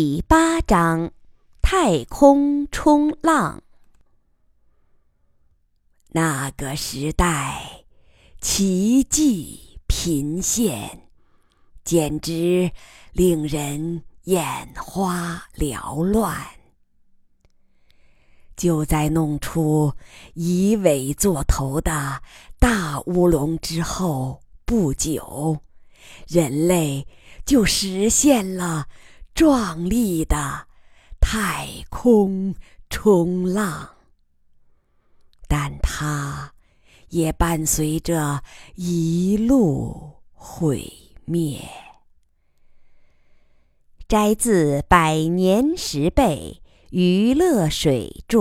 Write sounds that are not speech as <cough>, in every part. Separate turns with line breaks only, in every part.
第八章：太空冲浪。
那个时代，奇迹频现，简直令人眼花缭乱。就在弄出以尾作头的大乌龙之后不久，人类就实现了。壮丽的太空冲浪，但它也伴随着一路毁灭。
摘自《百年十倍娱乐水著》。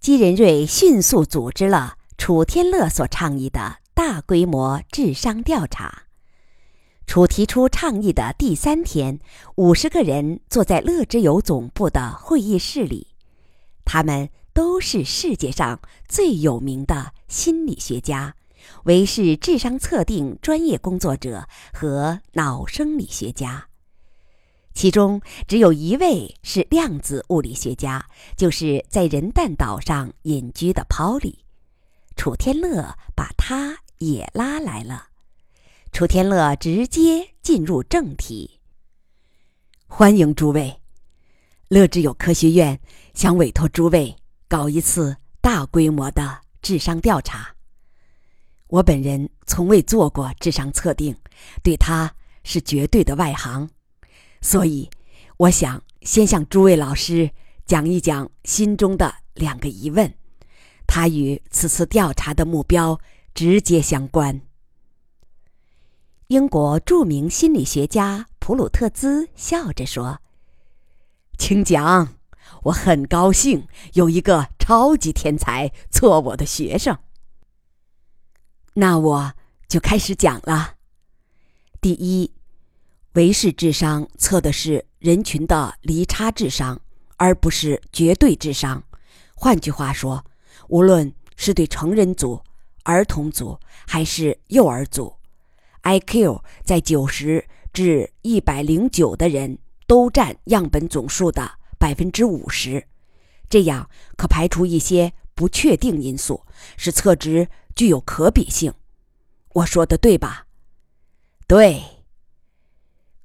姬仁瑞迅速组织了楚天乐所倡议的大规模智商调查。楚提出倡议的第三天，五十个人坐在乐之友总部的会议室里，他们都是世界上最有名的心理学家、为是智商测定专业工作者和脑生理学家。其中只有一位是量子物理学家，就是在人蛋岛上隐居的 Polly。楚天乐把他也拉来了。楚天乐直接进入正题。
欢迎诸位，乐之友科学院想委托诸位搞一次大规模的智商调查。我本人从未做过智商测定，对他是绝对的外行，所以我想先向诸位老师讲一讲心中的两个疑问，它与此次调查的目标直接相关。
英国著名心理学家普鲁特兹笑着说：“
请讲，我很高兴有一个超级天才做我的学生。那我就开始讲了。第一，维氏智商测的是人群的离差智商，而不是绝对智商。换句话说，无论是对成人组、儿童组还是幼儿组。” IQ 在九十至一百零九的人都占样本总数的百分之五十，这样可排除一些不确定因素，使测值具有可比性。我说的对吧？对。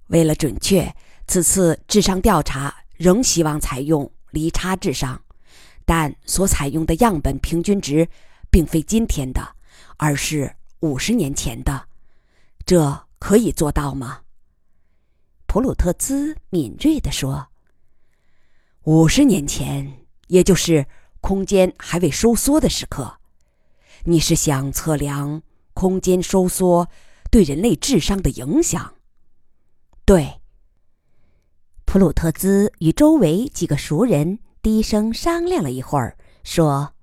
为了准确，此次智商调查仍希望采用离差智商，但所采用的样本平均值并非今天的，而是五十年前的。这可以做到吗？
普鲁特兹敏锐地说：“
五十年前，也就是空间还未收缩的时刻，你是想测量空间收缩对人类智商的影响？”
对。普鲁特兹与周围几个熟人低声商量了一会儿，说：“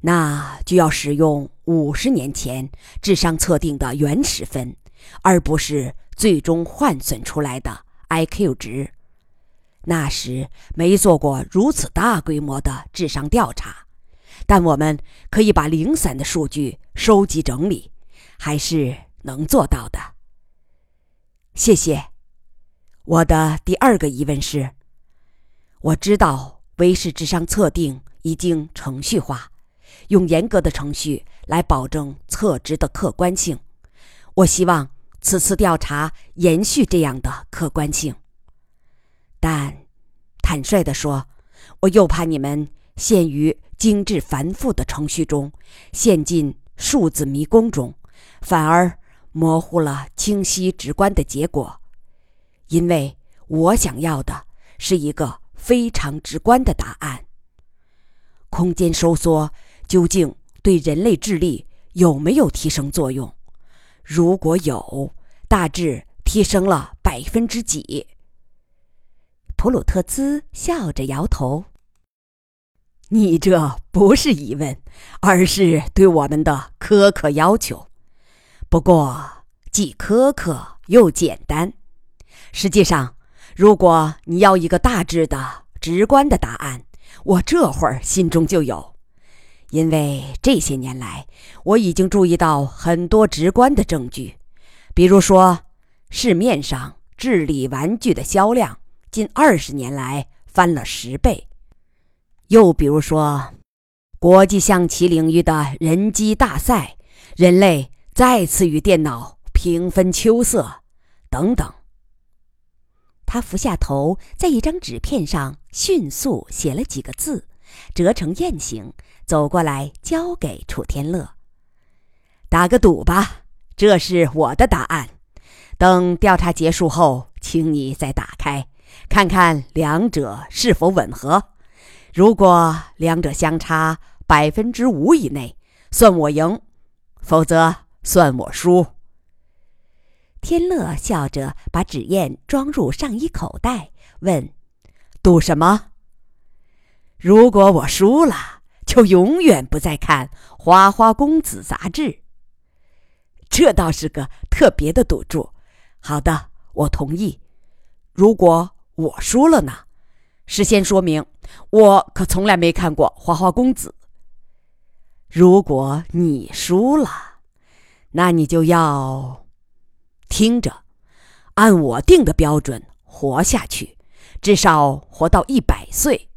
那就要使用。”五十年前智商测定的原始分，而不是最终换算出来的 IQ 值。那时没做过如此大规模的智商调查，但我们可以把零散的数据收集整理，还是能做到的。谢谢。我的第二个疑问是：我知道维氏智商测定已经程序化。用严格的程序来保证测值的客观性，我希望此次调查延续这样的客观性。但，坦率地说，我又怕你们陷于精致繁复的程序中，陷进数字迷宫中，反而模糊了清晰直观的结果。因为我想要的是一个非常直观的答案：空间收缩。究竟对人类智力有没有提升作用？如果有，大致提升了百分之几？
普鲁特兹笑着摇头：“
你这不是疑问，而是对我们的苛刻要求。不过既苛刻又简单。实际上，如果你要一个大致的、直观的答案，我这会儿心中就有。”因为这些年来，我已经注意到很多直观的证据，比如说，市面上智力玩具的销量近二十年来翻了十倍。又比如说，国际象棋领域的人机大赛，人类再次与电脑平分秋色，等等。
他俯下头，在一张纸片上迅速写了几个字，折成雁形，走过来交给楚天乐。
打个赌吧，这是我的答案。等调查结束后，请你再打开，看看两者是否吻合。如果两者相差百分之五以内，算我赢；否则算我输。
天乐笑着把纸砚装入上衣口袋，问：“
赌什么？”如果我输了，就永远不再看《花花公子》杂志。这倒是个特别的赌注。好的，我同意。如果我输了呢？事先说明，我可从来没看过《花花公子》。如果你输了，那你就要。听着，按我定的标准活下去，至少活到一百岁。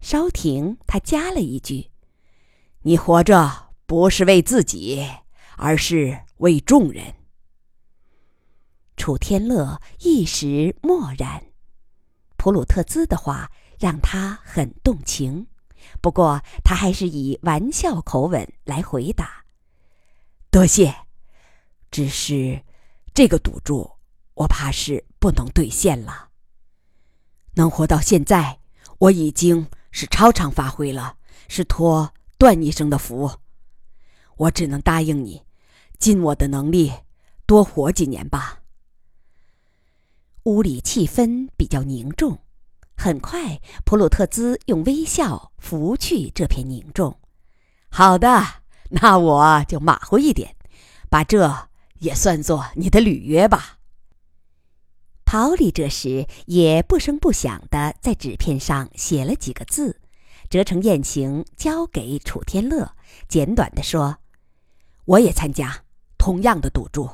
稍停，他加了一句：“
你活着不是为自己，而是为众人。”
楚天乐一时默然。普鲁特兹的话让他很动情，不过他还是以玩笑口吻来回答：“
多谢，只是……”这个赌注，我怕是不能兑现了。能活到现在，我已经是超常发挥了，是托段医生的福。我只能答应你，尽我的能力多活几年吧。
屋里气氛比较凝重，很快，普鲁特兹用微笑拂去这片凝重。
好的，那我就马虎一点，把这。也算作你的履约吧。
陶里这时也不声不响地在纸片上写了几个字，折成雁形交给楚天乐，简短地说：“
我也参加同样的赌注。”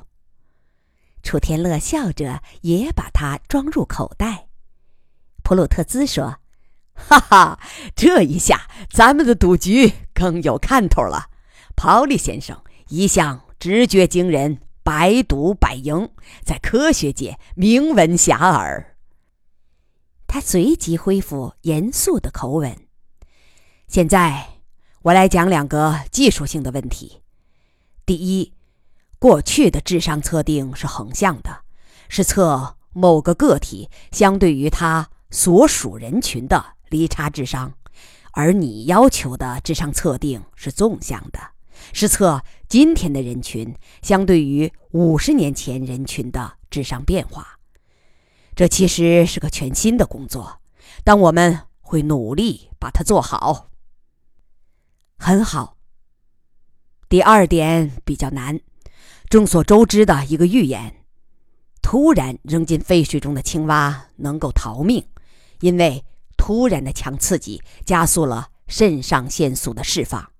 楚天乐笑着也把它装入口袋。普鲁特兹说：“
哈哈，这一下咱们的赌局更有看头了。陶里先生一向直觉惊人。”百赌百赢，在科学界名闻遐迩。
他随即恢复严肃的口吻：“
现在，我来讲两个技术性的问题。第一，过去的智商测定是横向的，是测某个个体相对于他所属人群的离差智商，而你要求的智商测定是纵向的。”是测今天的人群相对于五十年前人群的智商变化，这其实是个全新的工作，但我们会努力把它做好。很好。第二点比较难，众所周知的一个预言：突然扔进废水中的青蛙能够逃命，因为突然的强刺激加速了肾上腺素的释放。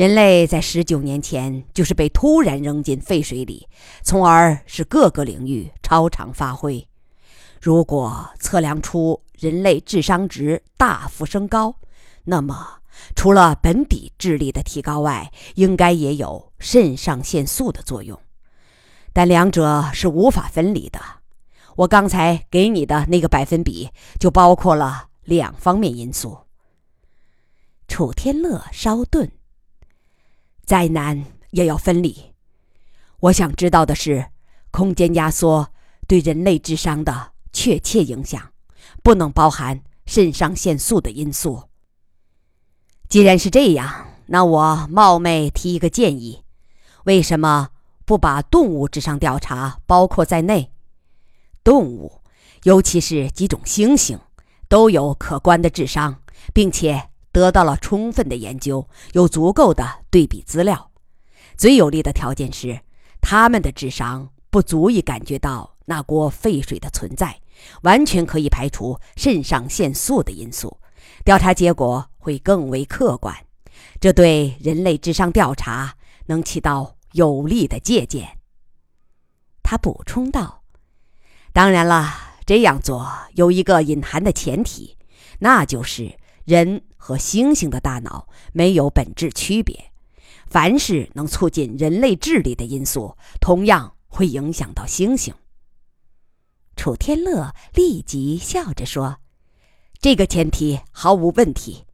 人类在十九年前就是被突然扔进废水里，从而使各个领域超常发挥。如果测量出人类智商值大幅升高，那么除了本体智力的提高外，应该也有肾上腺素的作用。但两者是无法分离的。我刚才给你的那个百分比就包括了两方面因素。
楚天乐稍顿。
再难也要分离。我想知道的是，空间压缩对人类智商的确切影响，不能包含肾上腺素的因素。既然是这样，那我冒昧提一个建议：为什么不把动物智商调查包括在内？动物，尤其是几种猩猩，都有可观的智商，并且。得到了充分的研究，有足够的对比资料。最有利的条件是，他们的智商不足以感觉到那锅沸水的存在，完全可以排除肾上腺素的因素。调查结果会更为客观，这对人类智商调查能起到有力的借鉴。
他补充道：“
当然了，这样做有一个隐含的前提，那就是人和猩猩的大脑没有本质区别。凡是能促进人类智力的因素，同样会影响到猩猩。
楚天乐立即笑着说：“
这个前提毫无问题。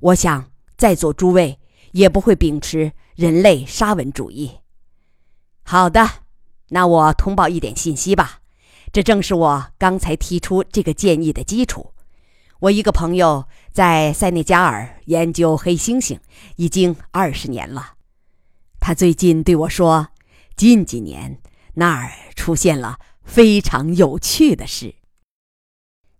我想在座诸位也不会秉持人类沙文主义。”好的，那我通报一点信息吧。这正是我刚才提出这个建议的基础。我一个朋友在塞内加尔研究黑猩猩已经二十年了。他最近对我说，近几年那儿出现了。非常有趣的事，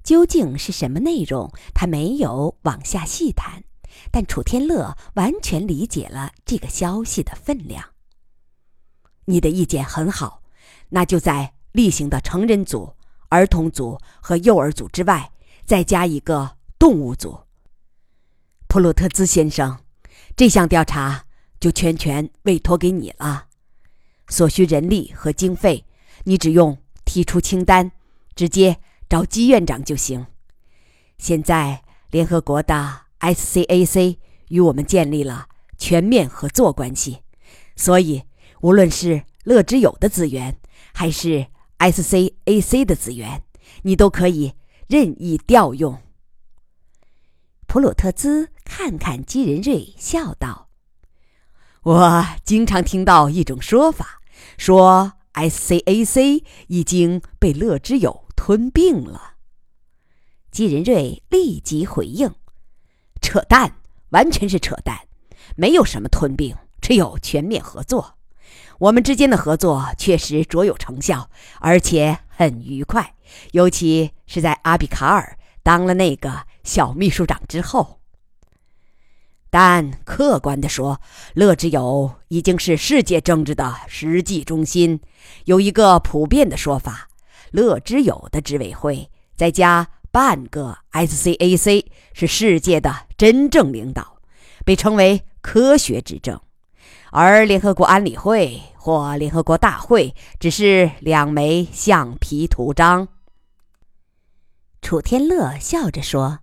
究竟是什么内容？他没有往下细谈，但楚天乐完全理解了这个消息的分量。
你的意见很好，那就在例行的成人组、儿童组和幼儿组之外，再加一个动物组。普鲁特兹先生，这项调查就全权委托给你了，所需人力和经费，你只用。提出清单，直接找姬院长就行。现在联合国的 SCAC 与我们建立了全面合作关系，所以无论是乐之友的资源，还是 SCAC 的资源，你都可以任意调用。
普鲁特兹看看基仁瑞，笑道：“
我经常听到一种说法，说。” SCAC 已经被乐之友吞并了。
基仁瑞立即回应：“
扯淡，完全是扯淡！没有什么吞并，只有全面合作。我们之间的合作确实卓有成效，而且很愉快，尤其是在阿比卡尔当了那个小秘书长之后。”但客观地说，乐之友已经是世界政治的实际中心。有一个普遍的说法：乐之友的执委会再加半个 SCAC 是世界的真正领导，被称为科学执政；而联合国安理会或联合国大会只是两枚橡皮图章。
楚天乐笑着说：“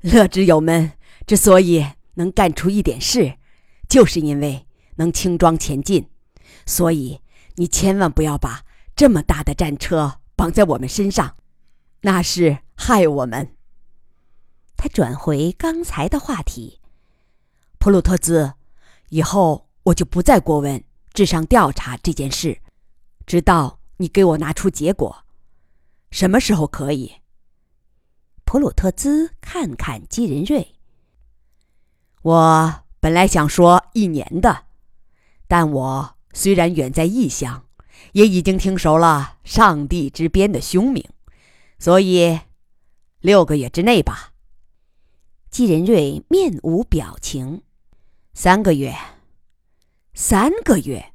乐之友们之所以……”能干出一点事，就是因为能轻装前进，所以你千万不要把这么大的战车绑在我们身上，那是害我们。
他转回刚才的话题，
普鲁特兹，以后我就不再过问智商调查这件事，直到你给我拿出结果。什么时候可以？
普鲁特兹看看基仁瑞。
我本来想说一年的，但我虽然远在异乡，也已经听熟了上帝之鞭的凶名，所以六个月之内吧。
基仁瑞面无表情。
三个月，三个月。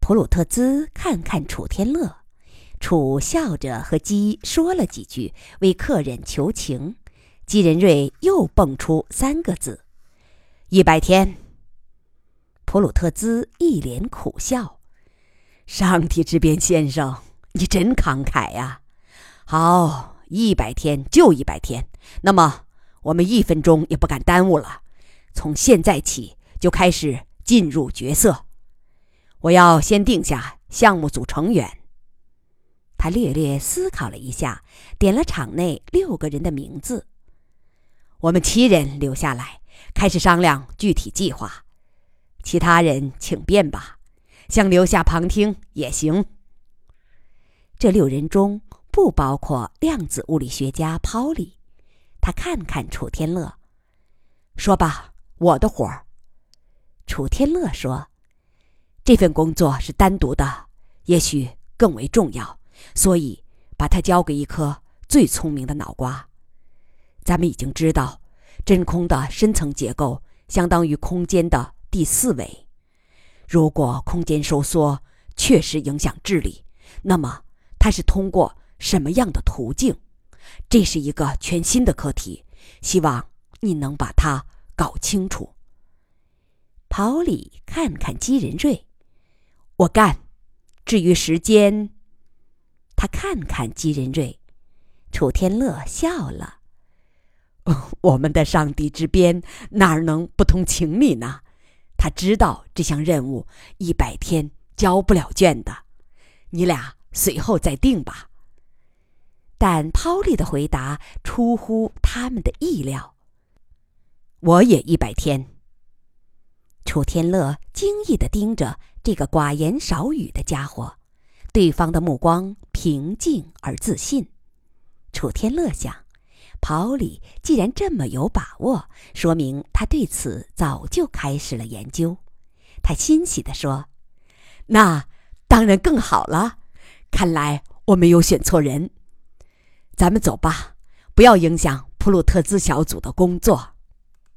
普鲁特兹看看楚天乐，楚笑着和鸡说了几句，为客人求情。季仁瑞又蹦出三个字。
一百天。
普鲁特兹一脸苦笑：“
上帝之鞭先生，你真慷慨呀！好，一百天就一百天。那么，我们一分钟也不敢耽误了，从现在起就开始进入角色。我要先定下项目组成员。”
他略略思考了一下，点了场内六个人的名字：“
我们七人留下来。”开始商量具体计划，其他人请便吧，想留下旁听也行。
这六人中不包括量子物理学家抛里。他看看楚天乐，
说吧，我的活儿。
楚天乐说：“
这份工作是单独的，也许更为重要，所以把它交给一颗最聪明的脑瓜。咱们已经知道。”真空的深层结构相当于空间的第四维。如果空间收缩确实影响智力，那么它是通过什么样的途径？这是一个全新的课题，希望你能把它搞清楚。
跑里看看姬仁瑞，
我干。至于时间，
他看看姬仁瑞，楚天乐笑了：“ <laughs>
我们的上帝之鞭哪能不通情理呢？他知道这项任务一百天交不了卷的，你俩随后再定吧。”
但抛丽的回答出乎他们的意料：“
我也一百天。”
楚天乐惊异的盯着这个寡言少语的家伙，对方的目光平静而自信。楚天乐想，跑里既然这么有把握，说明他对此早就开始了研究。他欣喜地说：“
那当然更好了，看来我没有选错人。咱们走吧，不要影响普鲁特兹小组的工作。”